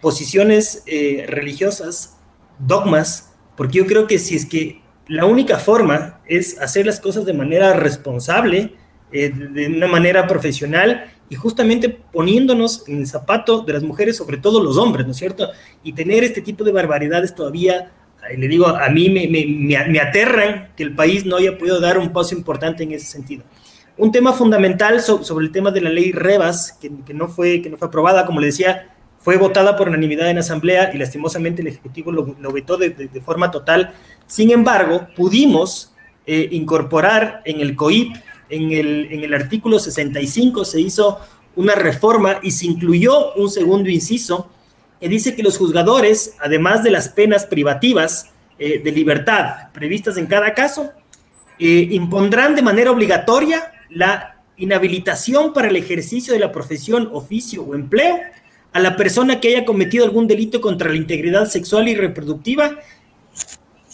Speaker 4: posiciones eh, religiosas, dogmas, porque yo creo que si es que la única forma es hacer las cosas de manera responsable, eh, de una manera profesional y justamente poniéndonos en el zapato de las mujeres, sobre todo los hombres, ¿no es cierto? Y tener este tipo de barbaridades todavía le digo, a mí me, me, me, aterran que el país no haya podido dar un paso importante en ese sentido. Un tema fundamental sobre el tema de la ley Rebas, que, que, no fue, que no fue aprobada, como le decía, fue votada por unanimidad en Asamblea y lastimosamente el Ejecutivo lo, vetó de, de, forma total. Sin embargo, pudimos eh, incorporar en el COIP, en el, en el artículo 65, se hizo una reforma y se incluyó un segundo inciso dice que los juzgadores, además de las penas privativas eh, de libertad previstas en cada caso, eh, impondrán de manera obligatoria la inhabilitación para el ejercicio de la profesión, oficio o empleo a la persona que haya cometido algún delito contra la integridad sexual y reproductiva,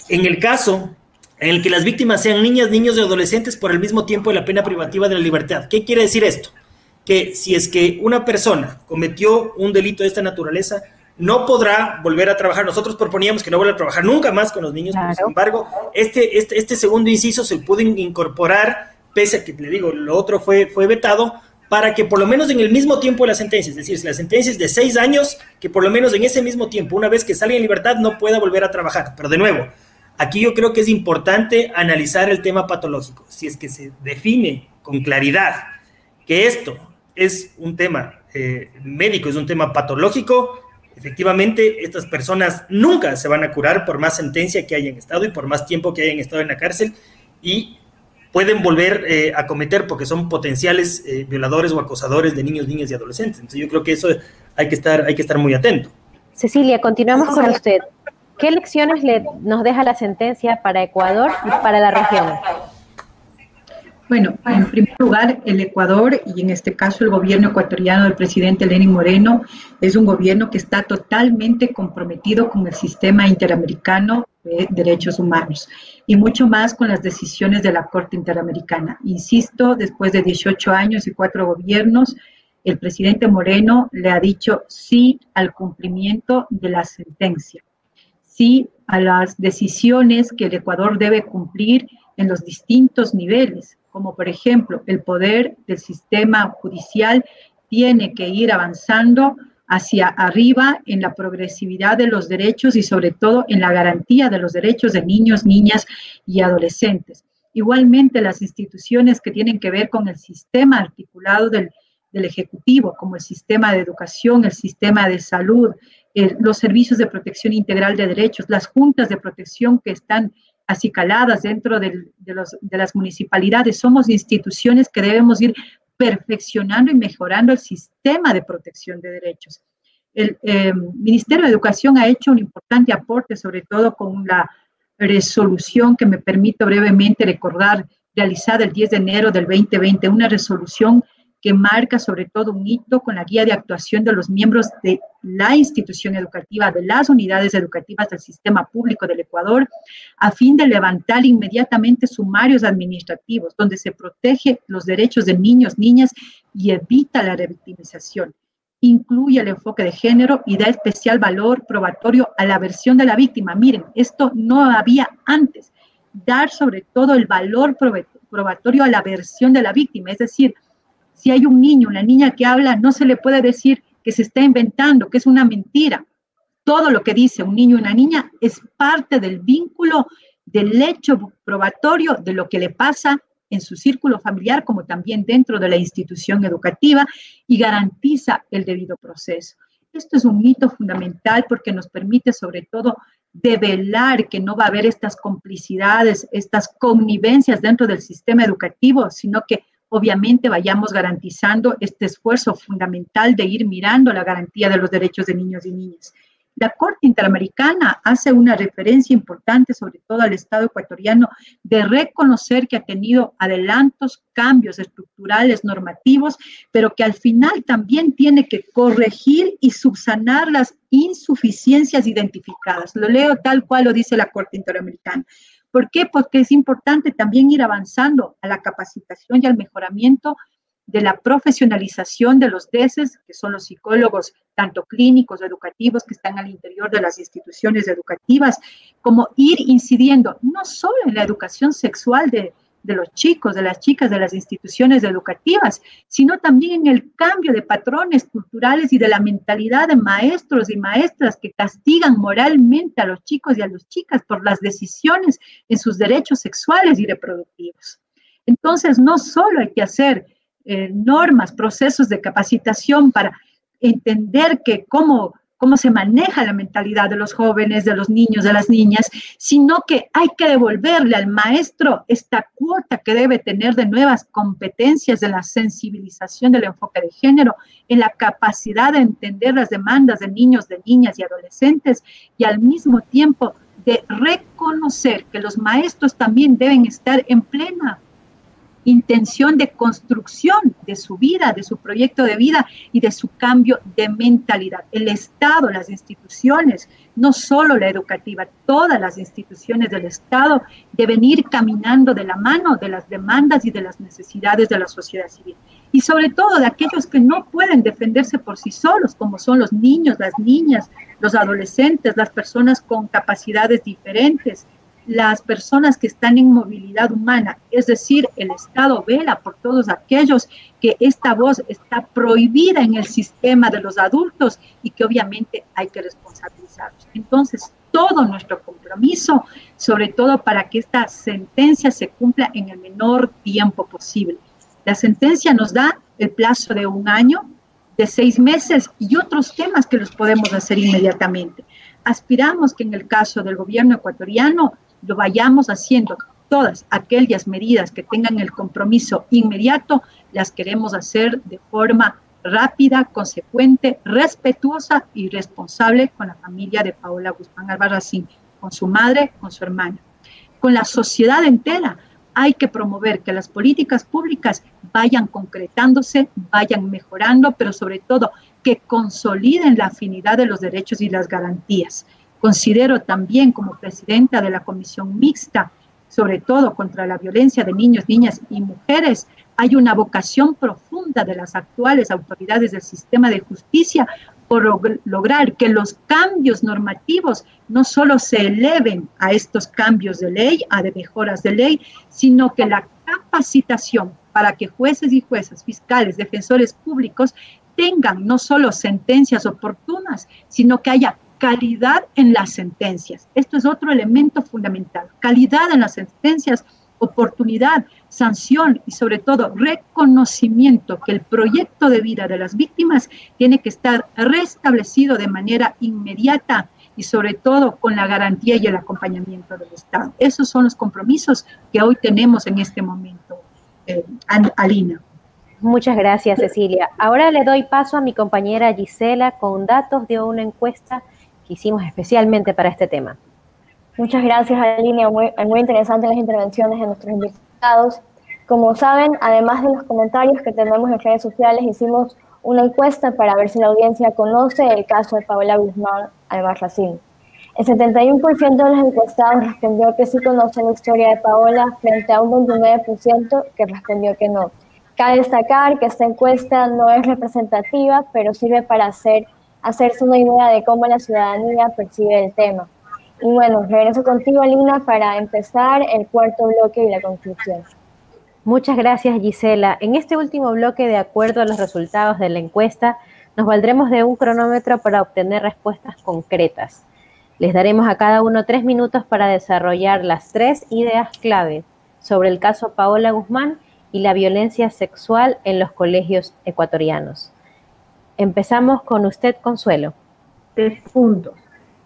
Speaker 4: en el caso en el que las víctimas sean niñas, niños y adolescentes por el mismo tiempo de la pena privativa de la libertad. ¿Qué quiere decir esto? Que si es que una persona cometió un delito de esta naturaleza, no podrá volver a trabajar. Nosotros proponíamos que no vuelva a trabajar nunca más con los niños, sin embargo, este, este, este segundo inciso se pudo incorporar, pese a que, le digo, lo otro fue, fue vetado, para que por lo menos en el mismo tiempo de la sentencia, es decir, si la sentencia es de seis años, que por lo menos en ese mismo tiempo, una vez que sale en libertad, no pueda volver a trabajar. Pero de nuevo, aquí yo creo que es importante analizar el tema patológico. Si es que se define con claridad que esto es un tema eh, médico, es un tema patológico, Efectivamente, estas personas nunca se van a curar por más sentencia que hayan estado y por más tiempo que hayan estado en la cárcel y pueden volver eh, a cometer porque son potenciales eh, violadores o acosadores de niños, niñas y adolescentes. Entonces yo creo que eso hay que estar, hay que estar muy atento.
Speaker 2: Cecilia, continuamos con usted. ¿Qué lecciones le, nos deja la sentencia para Ecuador y para la región?
Speaker 6: Bueno, en primer lugar, el Ecuador y en este caso el gobierno ecuatoriano del presidente Lenín Moreno es un gobierno que está totalmente comprometido con el sistema interamericano de derechos humanos y mucho más con las decisiones de la Corte Interamericana. Insisto, después de 18 años y cuatro gobiernos, el presidente Moreno le ha dicho sí al cumplimiento de la sentencia, sí a las decisiones que el Ecuador debe cumplir en los distintos niveles, como por ejemplo el poder del sistema judicial tiene que ir avanzando hacia arriba en la progresividad de los derechos y sobre todo en la garantía de los derechos de niños, niñas y adolescentes. Igualmente las instituciones que tienen que ver con el sistema articulado del, Ejecutivo, como el sistema de educación, el sistema de salud, los servicios de protección integral de derechos, las juntas de protección que están acicaladas dentro de, las municipalidades. Somos instituciones que debemos ir perfeccionando y mejorando el sistema de protección de derechos. El eh, Ministerio de Educación ha hecho un importante aporte, sobre todo con la resolución que me permito brevemente recordar, realizada el 10 de enero del 2020, una resolución que marca sobre todo un hito con la guía de actuación de los miembros de la institución educativa, de las unidades educativas del sistema público del Ecuador, a fin de levantar inmediatamente sumarios administrativos donde se protege los derechos de niños, niñas y evita la revictimización. Incluye el enfoque de género y da especial valor probatorio a la versión de la víctima. Miren, esto no había antes. Dar sobre todo el valor probatorio a la versión de la víctima, es decir, si hay un niño, una niña que habla, no se le puede decir que se está inventando, que es una mentira. Todo lo que dice un niño o una niña es parte del vínculo, del hecho probatorio de lo que le pasa en su círculo familiar, como también dentro de la institución educativa, y garantiza el debido proceso. Esto es un mito fundamental porque nos permite sobre todo develar que no va a haber estas complicidades, estas connivencias dentro del sistema educativo, sino que obviamente vayamos garantizando este esfuerzo fundamental de ir mirando la garantía de los derechos de niños y niñas. La Corte Interamericana hace una referencia importante, sobre todo al Estado ecuatoriano, de reconocer que ha tenido adelantos, cambios estructurales, normativos, pero que al final también tiene que corregir y subsanar las insuficiencias identificadas. Lo leo tal cual lo dice la Corte Interamericana. ¿Por qué? Porque es importante también ir avanzando a la capacitación y al mejoramiento de la profesionalización de los DESES, que son los psicólogos tanto clínicos, educativos, que están al interior de las instituciones educativas, como ir incidiendo no solo en la educación sexual de, de los chicos, de las chicas, de las instituciones educativas, sino también en el cambio de patrones culturales y de la mentalidad de maestros y maestras que castigan moralmente a los chicos y a las chicas por las decisiones en sus derechos sexuales y reproductivos. Entonces, no solo hay que hacer eh, normas, procesos de capacitación para entender que cómo cómo se maneja la mentalidad de los jóvenes, de los niños, de las niñas, sino que hay que devolverle al maestro esta cuota que debe tener de nuevas competencias de la sensibilización del enfoque de género, en la capacidad de entender las demandas de niños, de niñas y adolescentes y al mismo tiempo de reconocer que los maestros también deben estar en plena intención de construcción de su vida, de su proyecto de vida y de su cambio de mentalidad. El Estado, las instituciones, no solo la educativa, todas las instituciones del Estado deben ir caminando de la mano de las demandas y de las necesidades de la sociedad civil. Y sobre todo de aquellos que no pueden defenderse por sí solos, como son los niños, las niñas, los adolescentes, las personas con capacidades diferentes, las personas que están en movilidad humana, es decir, el Estado vela por todos aquellos que esta voz está prohibida en el sistema de los adultos y que obviamente hay que responsabilizarlos. Entonces, todo nuestro compromiso, sobre todo para que esta sentencia se cumpla en el menor tiempo posible. La sentencia nos da el plazo de un año, de seis meses y otros temas que los podemos hacer inmediatamente. Aspiramos que en el caso del gobierno ecuatoriano lo vayamos haciendo todas aquellas medidas que tengan el compromiso inmediato, las queremos hacer de forma rápida, consecuente, respetuosa y responsable con la familia de Paola Guzmán Albarracín, con su madre, con su hermana, con la sociedad entera. Hay que promover que las políticas públicas vayan concretándose, vayan mejorando, pero sobre todo que consoliden la afinidad de los derechos y las garantías. Considero también como presidenta de la Comisión Mixta, sobre todo contra la violencia de niños, niñas y mujeres, hay una vocación profunda de las actuales autoridades del sistema de justicia por lograr que los cambios normativos no solo se eleven a estos cambios de ley, a de mejoras de ley, sino que la capacitación para que jueces y juezas, fiscales, defensores públicos tengan no solo sentencias oportunas, sino que haya calidad en las sentencias. Esto es otro elemento fundamental, calidad en las sentencias, oportunidad, sanción y sobre todo reconocimiento que el proyecto de vida de las víctimas tiene que estar restablecido de manera inmediata y sobre todo con la garantía y el acompañamiento del Estado. Esos son los compromisos que hoy tenemos en este momento, eh, Alina.
Speaker 2: Muchas gracias, Cecilia. Ahora le doy paso a mi compañera Gisela con datos de una encuesta que hicimos especialmente para este tema.
Speaker 5: Muchas gracias, Alina. Muy, muy interesantes las intervenciones de nuestros invitados. Como saben, además de los comentarios que tenemos en redes sociales, hicimos una encuesta para ver si la audiencia conoce el caso de Paola Guzmán Albarracín. El 71% de los encuestados respondió que sí conoce la historia de Paola frente a un 29% que respondió que no. Cabe destacar que esta encuesta no es representativa, pero sirve para hacer, hacerse una idea de cómo la ciudadanía percibe el tema. Y bueno, regreso contigo, Lina, para empezar el cuarto bloque y la conclusión.
Speaker 2: Muchas gracias, Gisela. En este último bloque, de acuerdo a los resultados de la encuesta, nos valdremos de un cronómetro para obtener respuestas concretas. Les daremos a cada uno tres minutos para desarrollar las tres ideas clave sobre el caso Paola Guzmán y la violencia sexual en los colegios ecuatorianos. Empezamos con usted, Consuelo.
Speaker 3: Tres puntos.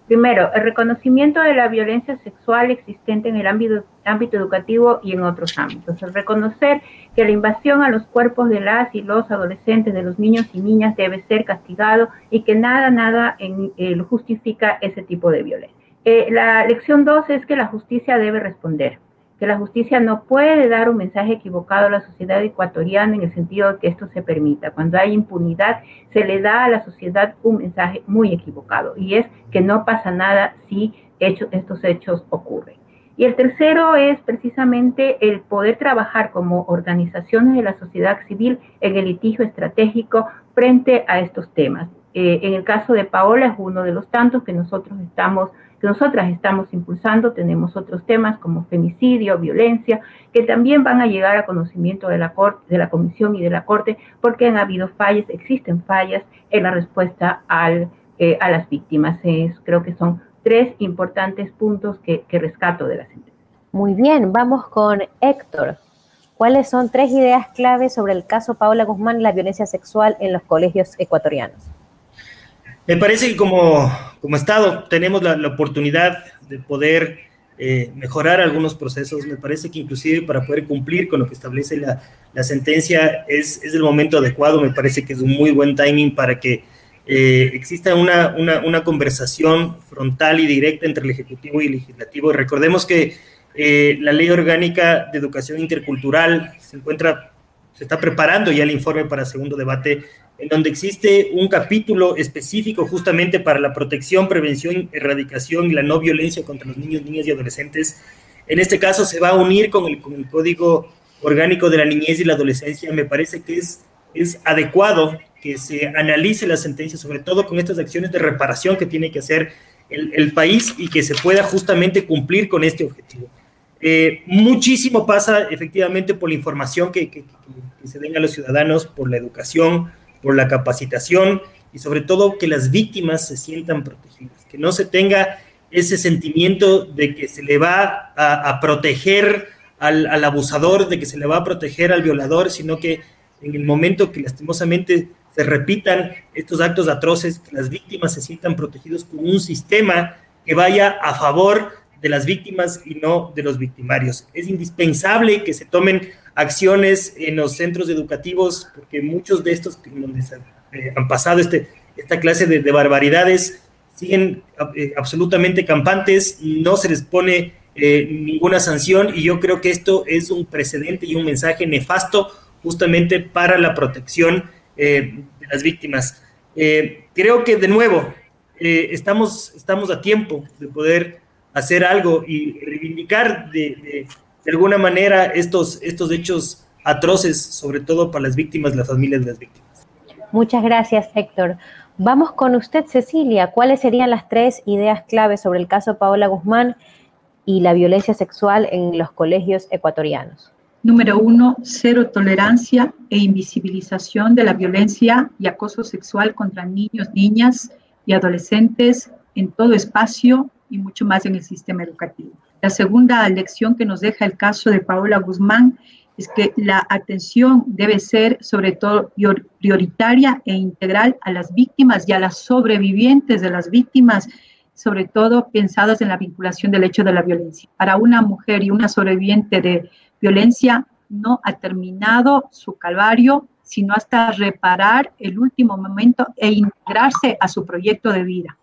Speaker 3: Primero, el reconocimiento de la violencia sexual existente en el ámbito, ámbito educativo y en otros ámbitos. El reconocer que la invasión a los cuerpos de las y los adolescentes, de los niños y niñas, debe ser castigado y que nada, nada en, eh, justifica ese tipo de violencia. Eh, la lección dos es que la justicia debe responder que la justicia no puede dar un mensaje equivocado a la sociedad ecuatoriana en el sentido de que esto se permita. Cuando hay impunidad, se le da a la sociedad un mensaje muy equivocado y es que no pasa nada si estos hechos ocurren. Y el tercero es precisamente el poder trabajar como organizaciones de la sociedad civil en el litigio estratégico frente a estos temas. Eh, en el caso de Paola es uno de los tantos que nosotros estamos que nosotras estamos impulsando. Tenemos otros temas como femicidio, violencia, que también van a llegar a conocimiento de la, corte, de la Comisión y de la Corte, porque han habido fallas, existen fallas en la respuesta al, eh, a las víctimas. creo que son tres importantes puntos que, que rescato de la sentencia.
Speaker 2: Muy bien, vamos con Héctor. ¿Cuáles son tres ideas clave sobre el caso Paola Guzmán y la violencia sexual en los colegios ecuatorianos?
Speaker 4: Me parece que como, como Estado tenemos la, oportunidad de poder eh, mejorar algunos procesos. Me parece que inclusive para poder cumplir con lo que establece la, la sentencia es, es, el momento adecuado. Me parece que es un muy buen timing para que eh, exista una, una, una, conversación frontal y directa entre el Ejecutivo y el Legislativo. Recordemos que eh, la Ley Orgánica de Educación Intercultural se encuentra, se está preparando ya el informe para segundo debate en donde existe un capítulo específico justamente para la protección, prevención, erradicación y la no violencia contra los niños, niñas y adolescentes. En este caso se va a unir con el, Código Orgánico de la Niñez y la Adolescencia. Me parece que es, es adecuado que se analice la sentencia, sobre todo con estas acciones de reparación que tiene que hacer el, país y que se pueda justamente cumplir con este objetivo. Eh, muchísimo pasa efectivamente por la información que, se den a los ciudadanos, por la educación, por la capacitación y sobre todo que las víctimas se sientan protegidas, que no se tenga ese sentimiento de que se le va a, proteger al, abusador, de que se le va a proteger al violador, sino que en el momento que lastimosamente se repitan estos actos atroces, las víctimas se sientan protegidos con un sistema que vaya a favor de las víctimas y no de los victimarios. Es indispensable que se tomen acciones en los centros educativos, porque muchos de estos donde eh, han pasado este, esta clase de, barbaridades siguen eh, absolutamente campantes, no se les pone eh, ninguna sanción y yo creo que esto es un precedente y un mensaje nefasto justamente para la protección de las víctimas. creo que de nuevo estamos, estamos a tiempo de poder hacer algo y reivindicar de, de, alguna manera estos, estos hechos atroces, sobre todo para las víctimas, las familias de las víctimas.
Speaker 2: Muchas gracias, Héctor. Vamos con usted, Cecilia. ¿Cuáles serían las tres ideas claves sobre el caso Paola Guzmán y la violencia sexual en los colegios ecuatorianos?
Speaker 6: Número uno, cero tolerancia e invisibilización de la violencia y acoso sexual contra niños, niñas y adolescentes en todo espacio y mucho más en el sistema educativo. La segunda lección que nos deja el caso de Paola Guzmán es que la atención debe ser sobre todo prioritaria e integral a las víctimas y a las sobrevivientes de las víctimas, sobre todo pensadas en la vinculación del hecho de la violencia. Para una mujer y una sobreviviente de violencia no ha terminado su calvario, sino hasta reparar el último momento e integrarse a su proyecto de vida.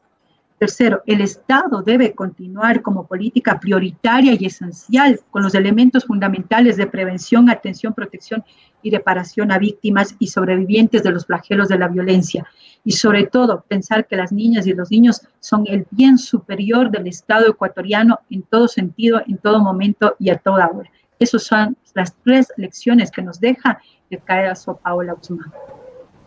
Speaker 6: Tercero, el Estado debe continuar como política prioritaria y esencial con los elementos fundamentales de prevención, atención, protección y reparación a víctimas y sobrevivientes de los flagelos de la violencia. Y sobre todo, pensar que las niñas y los niños son el bien superior del Estado ecuatoriano en todo sentido, en todo momento y a toda hora. Esas son las tres lecciones que nos deja el caso Paola Guzmán.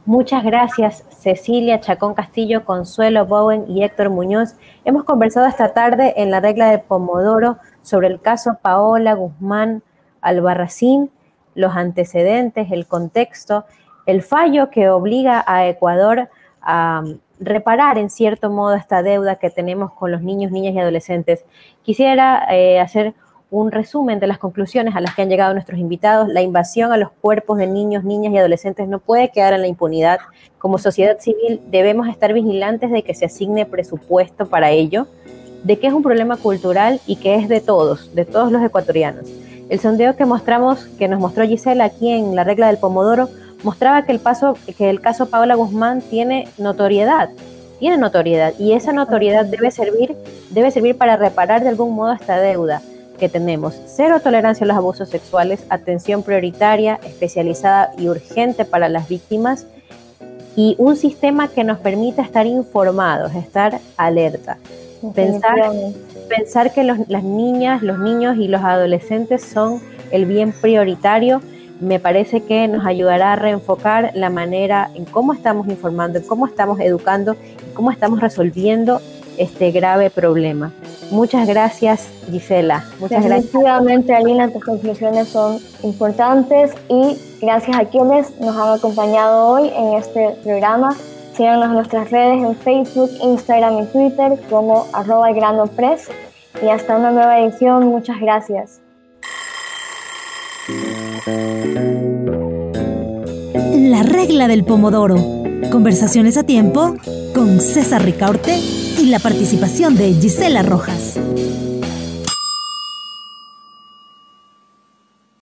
Speaker 2: Muchas gracias, Cecilia Chacón Castillo, Consuelo Bowen y Héctor Muñoz. Hemos conversado esta tarde en la regla de Pomodoro sobre el caso Paola Guzmán Albarracín, los antecedentes, el contexto, el fallo que obliga a Ecuador a reparar en cierto modo esta deuda que tenemos con los niños, niñas y adolescentes. Quisiera eh, hacer un resumen de las conclusiones a las que han llegado nuestros invitados. La invasión a los cuerpos de niños, niñas y adolescentes no puede quedar en la impunidad. Como sociedad civil debemos estar vigilantes de que se asigne presupuesto para ello, de que es un problema cultural y que es de todos, de todos los ecuatorianos. El sondeo que mostramos, que nos mostró Gisela aquí en la regla del Pomodoro, mostraba que el, caso Paola Guzmán tiene notoriedad, tiene notoriedad y esa notoriedad debe servir, debe servir para reparar de algún modo esta deuda que tenemos cero tolerancia a los abusos sexuales, atención prioritaria, especializada y urgente para las víctimas y un sistema que nos permita estar informados, estar alerta. Pensar, pensar que las niñas, los niños y los adolescentes son el bien prioritario me parece que nos ayudará a reenfocar la manera en cómo estamos informando, en cómo estamos educando y cómo estamos resolviendo este grave problema. Muchas gracias, Gisela. Muchas
Speaker 5: Definitivamente, Alina, tus conclusiones son importantes y gracias a quienes nos han acompañado hoy en este programa. Síganos en nuestras redes en Facebook, Instagram y Twitter como arroba press y hasta una nueva edición. Muchas gracias.
Speaker 1: La regla del pomodoro. Conversaciones a tiempo con César Ricaurte y la participación de Gisela Rojas.